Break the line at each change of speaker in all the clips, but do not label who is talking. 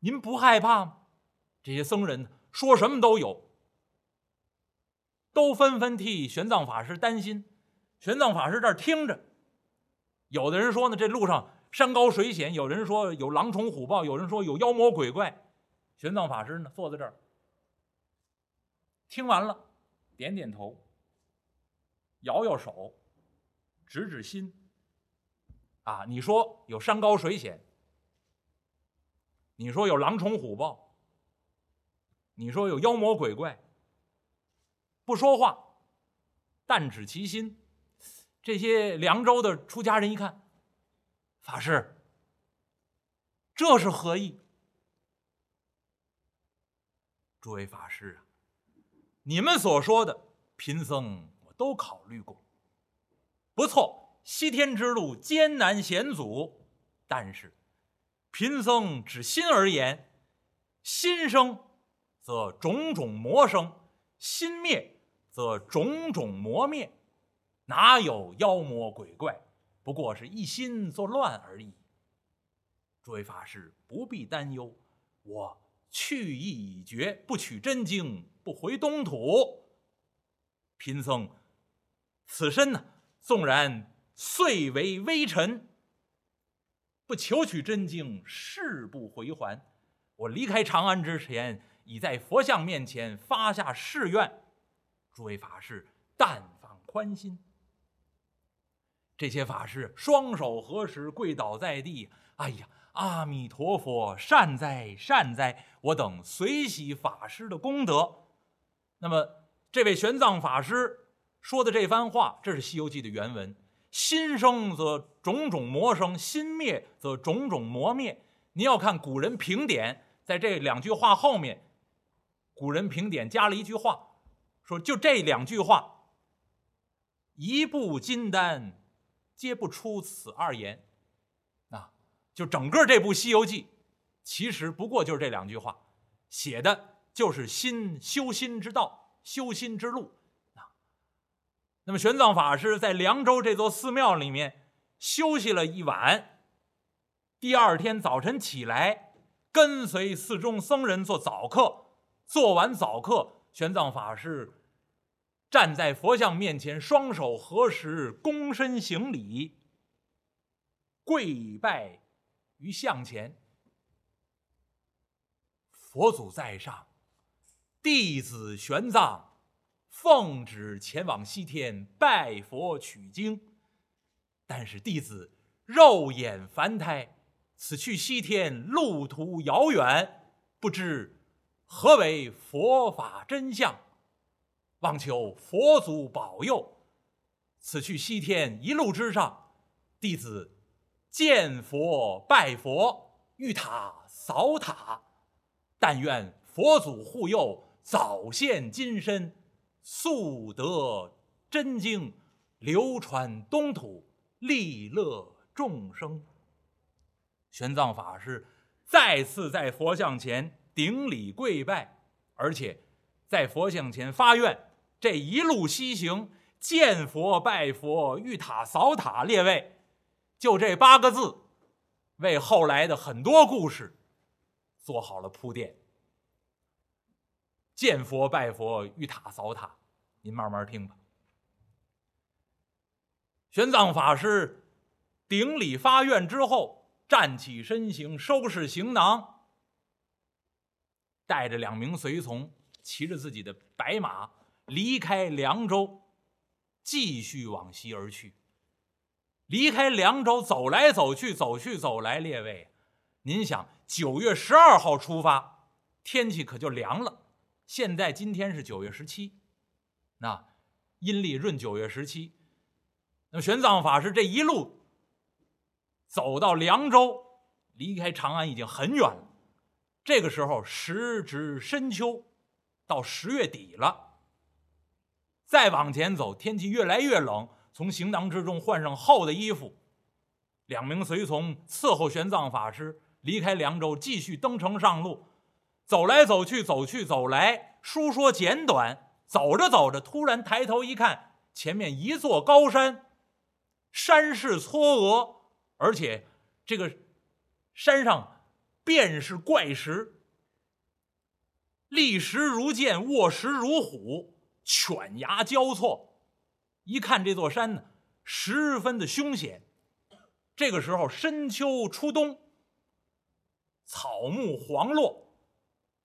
您不害怕吗？这些僧人说什么都有，都纷纷替玄奘法师担心。玄奘法师这儿听着，有的人说呢，这路上山高水险；有人说有狼虫虎豹；有人说有妖魔鬼怪。玄奘法师呢，坐在这儿，听完了，点点头，摇摇手，指指心。啊，你说有山高水险，你说有狼虫虎豹，你说有妖魔鬼怪，不说话，但指其心。这些凉州的出家人一看，法师，这是何意？诸位法师啊，你们所说的贫僧我都考虑过，不错，西天之路艰难险阻，但是贫僧指心而言，心生则种种魔生，心灭则种种魔灭，哪有妖魔鬼怪？不过是一心作乱而已。诸位法师不必担忧，我。去意已决，不取真经，不回东土。贫僧此身呢，纵然遂为微臣，不求取真经，誓不回还。我离开长安之前，已在佛像面前发下誓愿。诸位法师，但放宽心。这些法师双手合十，跪倒在地。哎呀！阿弥陀佛，善哉善哉！我等随喜法师的功德。那么，这位玄奘法师说的这番话，这是《西游记》的原文：“心生则种种魔生，心灭则种种魔灭。”您要看古人评点，在这两句话后面，古人评点加了一句话，说就这两句话，一部金丹，皆不出此二言。啊就整个这部《西游记》，其实不过就是这两句话，写的就是心修心之道、修心之路。那么玄奘法师在凉州这座寺庙里面休息了一晚，第二天早晨起来，跟随寺中僧人做早课，做完早课，玄奘法师站在佛像面前，双手合十，躬身行礼，跪拜。于向前，佛祖在上，弟子玄奘奉旨前往西天拜佛取经，但是弟子肉眼凡胎，此去西天路途遥远，不知何为佛法真相，望求佛祖保佑。此去西天一路之上，弟子。见佛拜佛，遇塔扫塔，但愿佛祖护佑，早现金身，速得真经，流传东土，利乐众生。玄奘法师再次在佛像前顶礼跪拜，而且在佛像前发愿：这一路西行，见佛拜佛，遇塔扫塔，列位。就这八个字，为后来的很多故事做好了铺垫。见佛拜佛，遇塔扫塔，您慢慢听吧。玄奘法师顶礼发愿之后，站起身形，收拾行囊，带着两名随从，骑着自己的白马，离开凉州，继续往西而去。离开凉州，走来走去，走去走来，列位，您想，九月十二号出发，天气可就凉了。现在今天是九月十七，那阴历闰九月十七。那么玄奘法师这一路走到凉州，离开长安已经很远了。这个时候时值深秋，到十月底了。再往前走，天气越来越冷。从行囊之中换上厚的衣服，两名随从伺候玄奘法师离开凉州，继续登城上路。走来走去，走去走来，书说简短。走着走着，突然抬头一看，前面一座高山，山势嵯峨，而且这个山上便是怪石，立石如剑，卧石如虎，犬牙交错。一看这座山呢，十分的凶险。这个时候深秋初冬，草木黄落，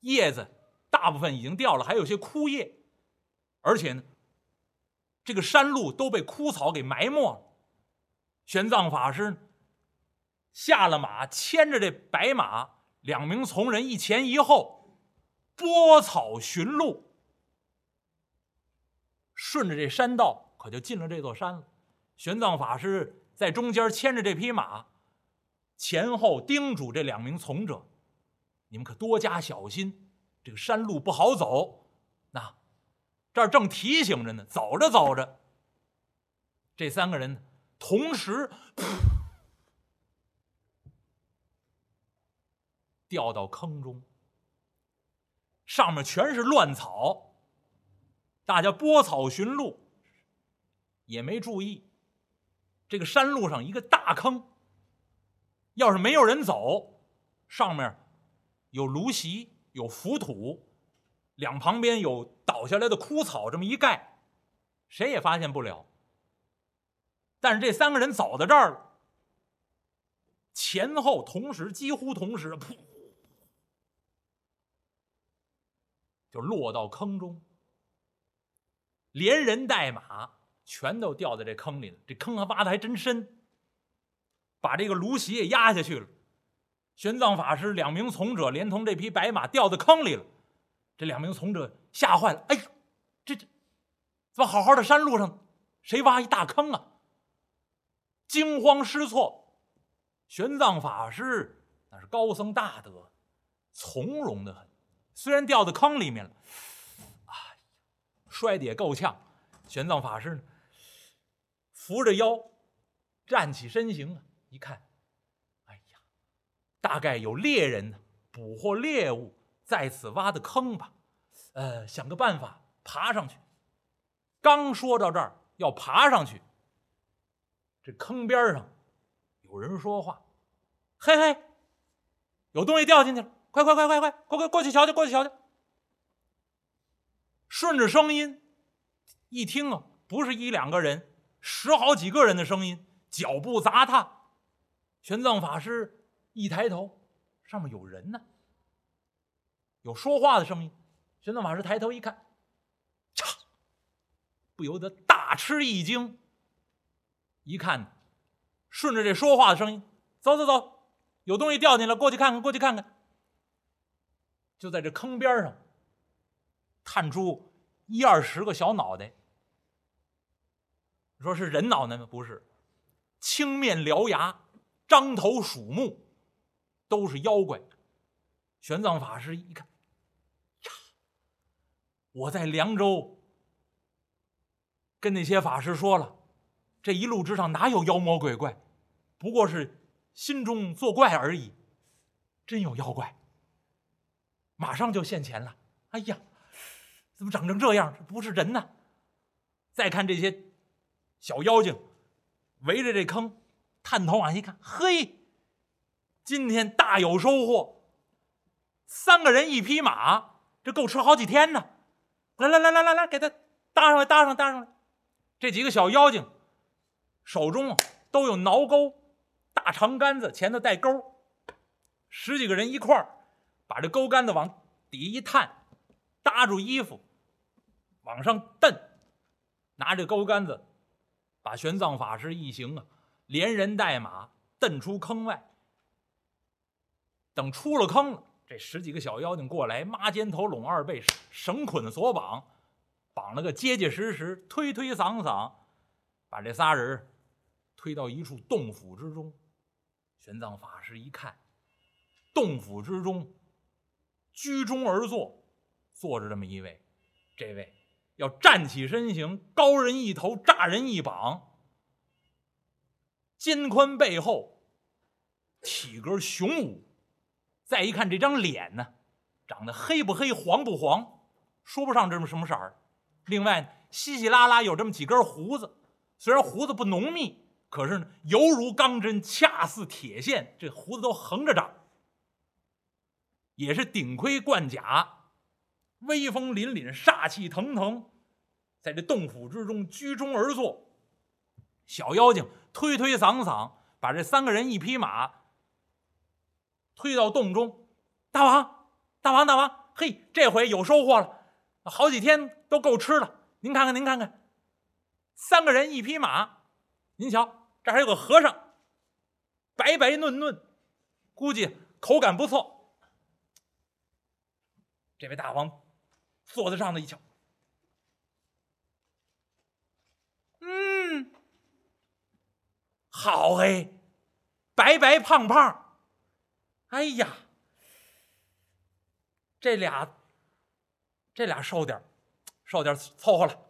叶子大部分已经掉了，还有些枯叶，而且呢，这个山路都被枯草给埋没了。玄奘法师下了马，牵着这白马，两名从人一前一后，拨草寻路，顺着这山道，可就进了这座山了。玄奘法师在中间牵着这匹马，前后叮嘱这两名从者：“你们可多加小心，这个山路不好走。”那这儿正提醒着呢，走着走着，这三个人。同时，掉到坑中，上面全是乱草。大家拨草寻路，也没注意，这个山路上一个大坑。要是没有人走，上面有芦席，有浮土，两旁边有倒下来的枯草，这么一盖，谁也发现不了。但是这三个人走到这儿了，前后同时，几乎同时，噗，就落到坑中，连人带马全都掉在这坑里了。这坑还挖的还真深，把这个芦席也压下去了。玄奘法师两名从者连同这匹白马掉在坑里了。这两名从者吓坏了，哎呦，这这怎么好好的山路上，谁挖一大坑啊？惊慌失措，玄奘法师那是高僧大德，从容的很。虽然掉到坑里面了，哎，摔得也够呛。玄奘法师呢，扶着腰，站起身形啊，一看，大概有猎人捕获猎物在此挖的坑吧？呃，想个办法爬上去。刚说到这儿，要爬上去。这坑边上有人说话：“嘿嘿，有东西掉进去了！快快快快快，过过过去瞧瞧，过去瞧瞧。”顺着声音一听啊，不是一两个人，十好几个人的声音，脚步杂踏。玄奘法师一抬头，上面有人呢，有说话的声音。玄奘法师抬头一看，嚓，不由得大吃一惊。一看，顺着这说话的声音，走走走，有东西掉进来，过去看看，过去看看。就在这坑边上，探出一二十个小脑袋。你说是人脑袋吗？不是，青面獠牙，张头鼠目，都是妖怪。玄奘法师一看，呀，我在凉州跟那些法师说了。这一路之上哪有妖魔鬼怪，不过是心中作怪而已。真有妖怪，马上就现前了。哎呀，怎么长成这样？不是人呐！再看这些小妖精，围着这坑，探头往下一看，嘿，今天大有收获。三个人一匹马，这够吃好几天呢。来来来来来来，给他搭上来，搭上搭上来。这几个小妖精。手中都有挠钩，大长杆子前头带钩，十几个人一块儿把这钩杆子往底一探，搭住衣服，往上蹬，拿着钩杆子把玄奘法师一行啊，连人带马蹬出坑外。等出了坑了，这十几个小妖精过来，抹肩头、拢二背，绳捆索绑，绑了个结结实实，推推搡搡，把这仨人。推到一处洞府之中，玄奘法师一看，洞府之中，居中而坐，坐着这么一位，这位要站起身形，高人一头，炸人一膀，肩宽背厚，体格雄武。再一看这张脸呢，长得黑不黑，黄不黄，说不上这么什么色儿。另外，稀稀拉拉有这么几根胡子，虽然胡子不浓密。可是呢，犹如钢针，恰似铁线，这胡子都横着长。也是顶盔贯甲，威风凛凛，煞气腾腾，在这洞府之中居中而坐。小妖精推推搡搡，把这三个人一匹马推到洞中。大王，大王，大王，嘿，这回有收获了，好几天都够吃了。您看看，您看看，三个人一匹马，您瞧，这还有个和尚，白白嫩嫩，估计口感不错。这位大王坐在上头一瞧，嗯，好嘿，白白胖胖，哎呀，这俩，这俩瘦点瘦点凑合了。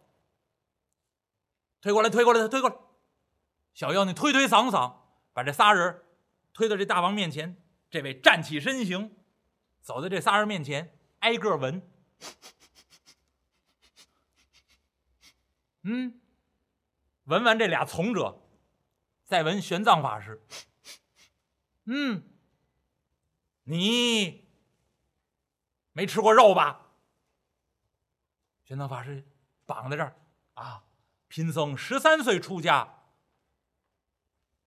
推过来，推过来，推过来。小妖精推推搡搡，把这仨人推到这大王面前。这位站起身形，走到这仨人面前，挨个闻。嗯，闻完这俩从者，再闻玄奘法师。嗯，你没吃过肉吧？玄奘法师绑在这儿啊。贫僧十三岁出家，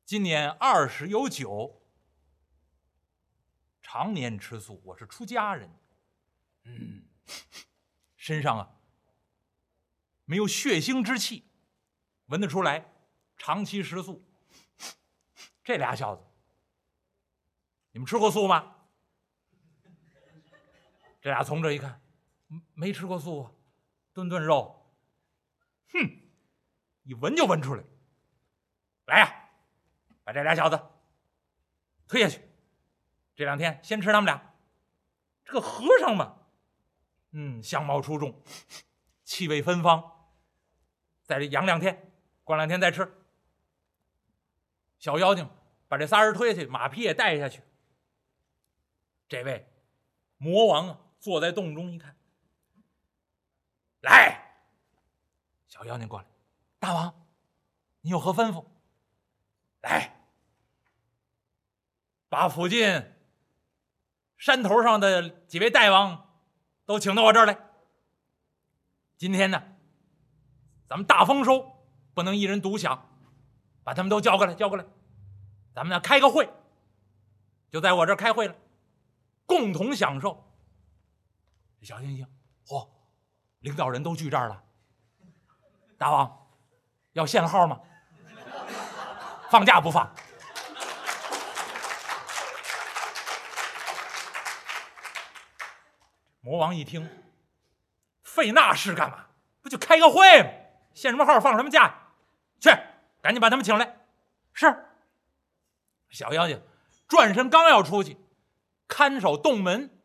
今年二十有九，常年吃素。我是出家人，嗯，身上啊没有血腥之气，闻得出来，长期食素。这俩小子，你们吃过素吗？这俩从这一看，没吃过素啊，顿顿肉，哼。一闻就闻出来，来呀，把这俩小子推下去。这两天先吃他们俩。这个和尚嘛，嗯，相貌出众，气味芬芳，在这养两天，过两天再吃。小妖精把这仨人推下去，马匹也带下去。这位魔王啊，坐在洞中一看，来，小妖精过来。大王，你有何吩咐？来，把附近山头上的几位大王都请到我这儿来。今天呢，咱们大丰收，不能一人独享，把他们都叫过来，叫过来，咱们呢开个会，就在我这儿开会了，共同享受。小星星，嚯，领导人都聚这儿了，大王。要限号吗？放假不放？魔王一听，费那事干嘛？不就开个会吗？限什么号？放什么假？去，赶紧把他们请来。是。小妖精转身刚要出去，看守洞门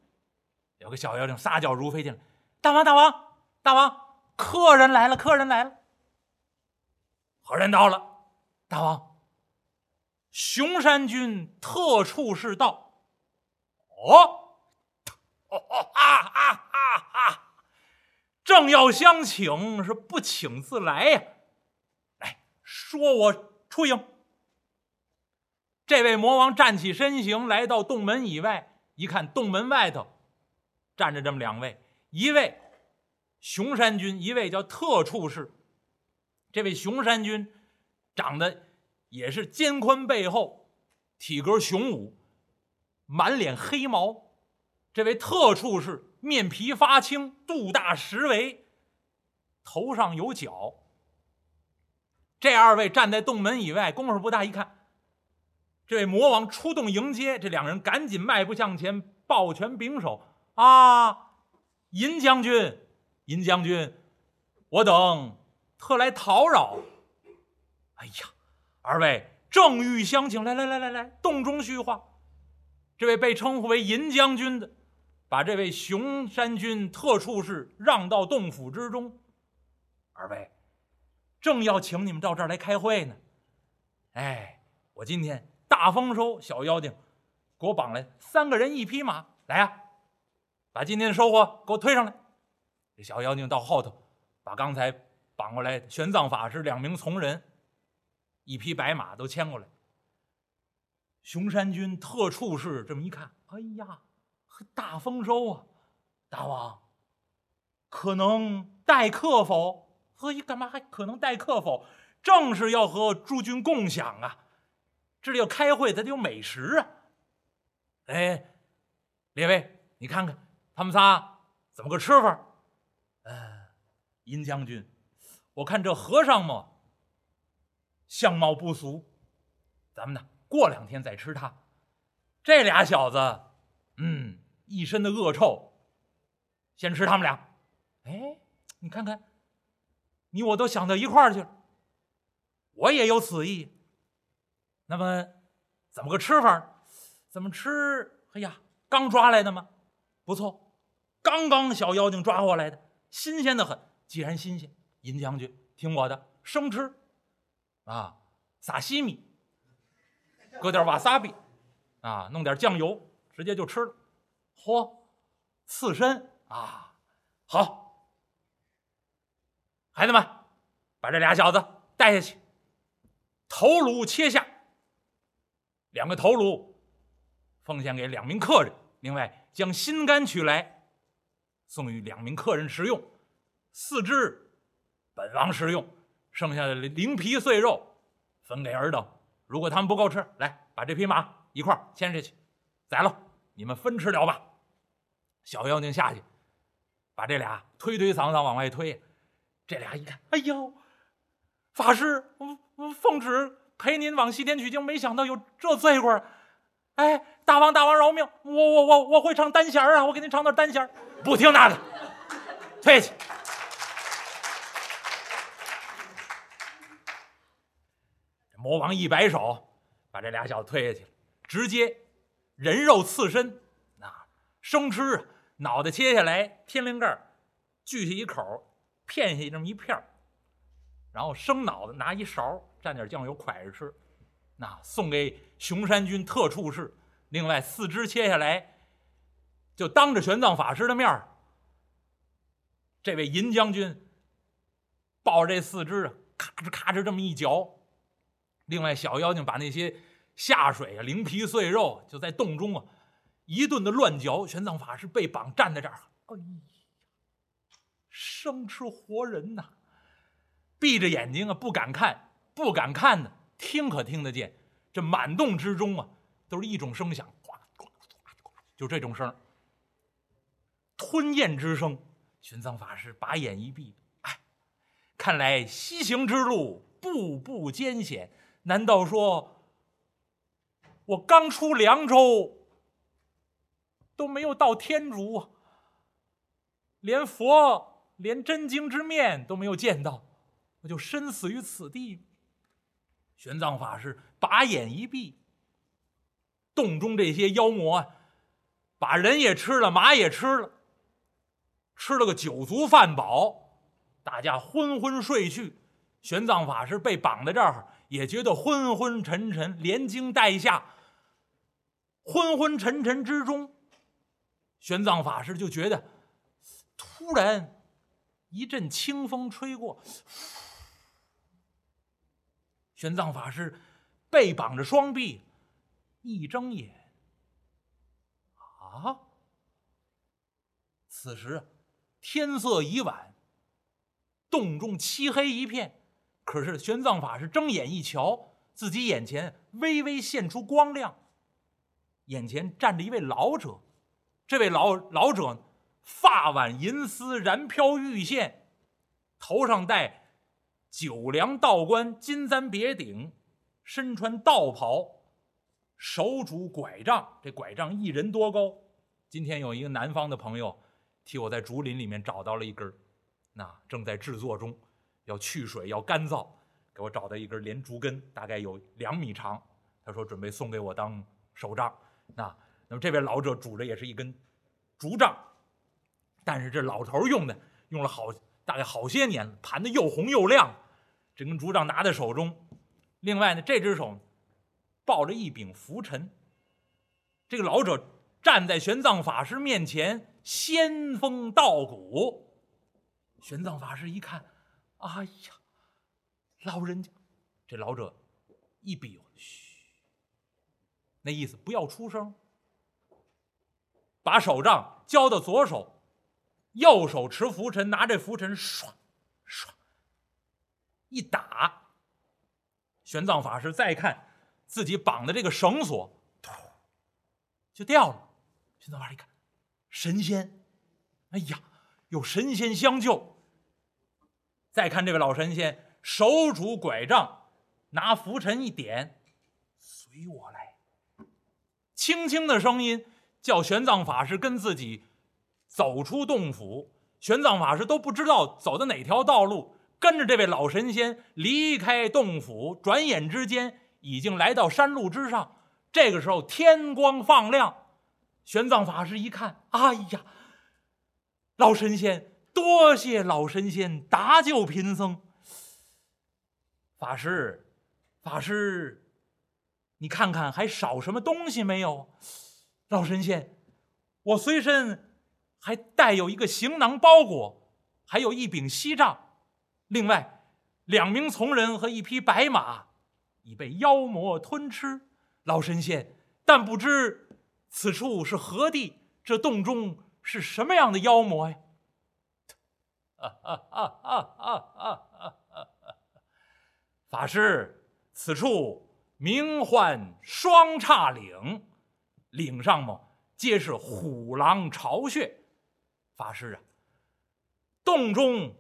有个小妖精撒脚如飞进来：“大王，大王，大王，客人来了，客人来了。”何人到了？大王，熊山君特处是到。哦，哈哈哈哈！正要相请，是不请自来呀。来说，我出迎。这位魔王站起身形，来到洞门以外，一看洞门外头站着这么两位，一位熊山君，一位叫特处士。这位熊山君长得也是肩宽背厚，体格雄武，满脸黑毛。这位特处士面皮发青，肚大十围，头上有角。这二位站在洞门以外，功夫不大，一看这位魔王出动迎接，这两人赶紧迈步向前，抱拳拱手：“啊，银将军，银将军，我等。”特来讨扰。哎呀，二位正欲相请，来来来来来，洞中叙话。这位被称呼为银将军的，把这位熊山君特处士让到洞府之中。二位正要请你们到这儿来开会呢。哎，我今天大丰收，小妖精给我绑来三个人一匹马，来呀，把今天的收获给我推上来。这小妖精到后头，把刚才。绑过来，玄奘法师两名从人，一匹白马都牵过来。熊山君特处士这么一看，哎呀，大丰收啊！大王，可能待客否？何以干嘛还可能待客否？正是要和诸君共享啊！这里要开会，咱得有美食啊！哎，列位，你看看他们仨怎么个吃法？嗯，银将军，我看这和尚嘛，相貌不俗，咱们呢过两天再吃他。这俩小子，嗯，一身的恶臭，先吃他们俩。哎，你看看，你我都想到一块儿去了，我也有此意。那么，怎么个吃法？怎么吃？哎呀，刚抓来的吗？不错，刚刚小妖精抓过来的，新鲜的很。既然新鲜，银将军听我的，生吃啊，撒西米，搁点瓦萨比。啊，弄点酱油，直接就吃了。嚯，刺身啊，好，孩子们，把这俩小子带下去，头颅切下，两个头颅奉献给两名客人，另外将心肝取来，送与两名客人食用，四肢本王食用，剩下的零皮碎肉分给尔等。如果他们不够吃，来把这匹马。一块牵下去，宰了，你们分吃了吧。小妖精下去，把这俩推推搡搡往外推。这俩一看，哎呦，法师，奉旨陪您往西天取经，没想到有这罪过。哎，大王大王饶命！我我我我会唱单弦啊，我给您唱段单弦。不听那个，退下去。魔王一摆手，把这俩小子推下去了。直接人肉刺身，那生吃，脑袋切下来，天灵盖锯下一口，片下这么一片儿然后生脑子拿一勺蘸点酱油蒯着吃，那送给熊山君特处士。另外四肢切下来，就当着玄奘法师的面这位银将军抱着这四肢啊，咔哧咔哧这么一嚼。另外小妖精把那些。下水啊，灵皮碎肉就在洞中啊，一顿的乱嚼。玄奘法师被绑站在这儿，哎呀，生吃活人呐！闭着眼睛啊，不敢看，不敢看呢。听可听得见，这满洞之中啊，都是一种声响，呱呱呱就这种声，吞咽之声。玄奘法师把眼一闭，哎，看来西行之路步步艰险。难道说？我刚出凉州，都没有到天竺，连佛、连真经之面都没有见到，我就身死于此地。玄奘法师把眼一闭，洞中这些妖魔啊，把人也吃了，马也吃了，吃了个酒足饭饱，大家昏昏睡去。玄奘法师被绑在这儿，也觉得昏昏沉沉，连惊带吓。昏昏沉沉之中，玄奘法师就觉得，突然一阵清风吹过，玄奘法师背绑着双臂，一睁眼，啊！此时天色已晚，洞中漆黑一片。可是玄奘法师睁眼一瞧，自己眼前微微现出光亮。眼前站着一位老者，这位老老者发挽银丝，然飘玉线，头上戴九梁道观金簪别顶，身穿道袍，手拄拐杖，这拐杖一人多高。今天有一个南方的朋友替我在竹林里面找到了一根那正在制作中，要去水，要干燥，给我找到一根连竹根，大概有两米长。他说准备送给我当手杖。那，那么这位老者拄着也是一根竹杖，但是这老头用的用了好大概好些年，盘的又红又亮。这根竹杖拿在手中，另外呢，这只手抱着一柄拂尘。这个老者站在玄奘法师面前，仙风道骨。玄奘法师一看，哎呀，老人家，这老者一比，嘘。那意思不要出声。把手杖交到左手，右手持拂尘，拿这拂尘唰一打。玄奘法师再看自己绑的这个绳索，突就掉了。玄奘法师一看，神仙，哎呀，有神仙相救。再看这位老神仙，手拄拐杖，拿拂尘一点，随我来。轻轻的声音叫玄奘法师跟自己走出洞府。玄奘法师都不知道走的哪条道路。跟着这位老神仙离开洞府，转眼之间已经来到山路之上。这个时候天光放亮，玄奘法师一看，哎呀，老神仙，多谢老神仙搭救贫僧。法师，法师，你看看还少什么东西没有？老神仙，我随身还带有一个行囊包裹，还有一柄锡杖。另外，两名从人和一匹白马已被妖魔吞吃。老神仙，但不知此处是何地？这洞中是什么样的妖魔呀？法师，此处名唤双叉岭，岭上嘛皆是虎狼巢穴。法师啊，洞中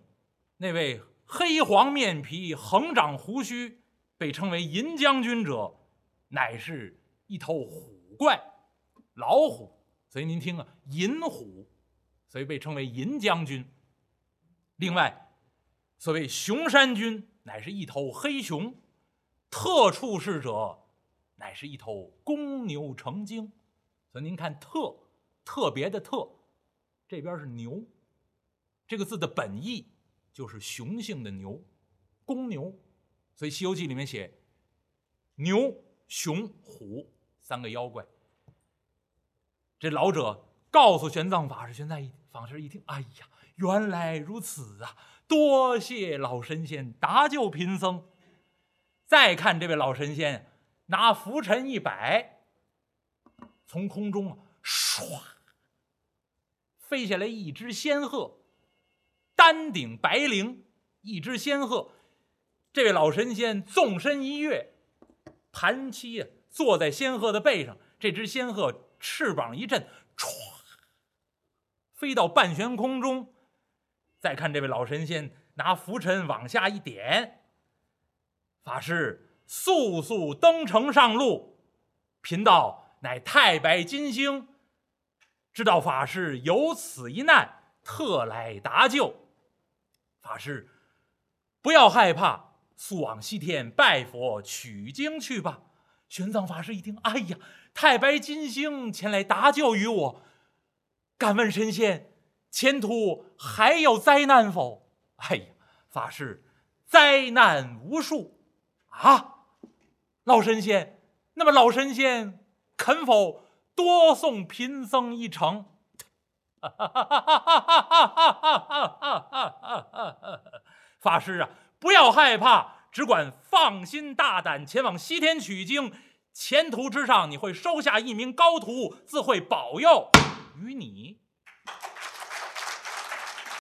那位。黑黄面皮、横长胡须，被称为银将军者，乃是一头虎怪，老虎。所以您听啊，银虎，所以被称为银将军。另外，所谓熊山君，乃是一头黑熊。特处事者，乃是一头公牛成精。所以您看，特特别的特，这边是牛，这个字的本意。就是雄性的牛，公牛，所以《西游记》里面写牛、熊、虎三个妖怪。这老者告诉玄奘法师，玄奘一法师一听，哎呀，原来如此啊！多谢老神仙搭救贫僧。再看这位老神仙，拿拂尘一摆，从空中啊，唰，飞下来一只仙鹤。丹顶白翎，一只仙鹤。这位老神仙纵身一跃，盘膝啊，坐在仙鹤的背上。这只仙鹤翅膀一震，唰，飞到半悬空中。再看这位老神仙拿拂尘往下一点，法师速速登城上路。贫道乃太白金星，知道法师有此一难，特来搭救。法师，不要害怕，速往西天拜佛取经去吧。玄奘法师一听，哎呀，太白金星前来搭救于我，敢问神仙，前途还有灾难否？哎呀，法师，灾难无数啊！老神仙，那么老神仙肯否多送贫僧一程？法师啊，不要害怕，只管放心大胆前往西天取经。前途之上，你会收下一名高徒，自会保佑于你。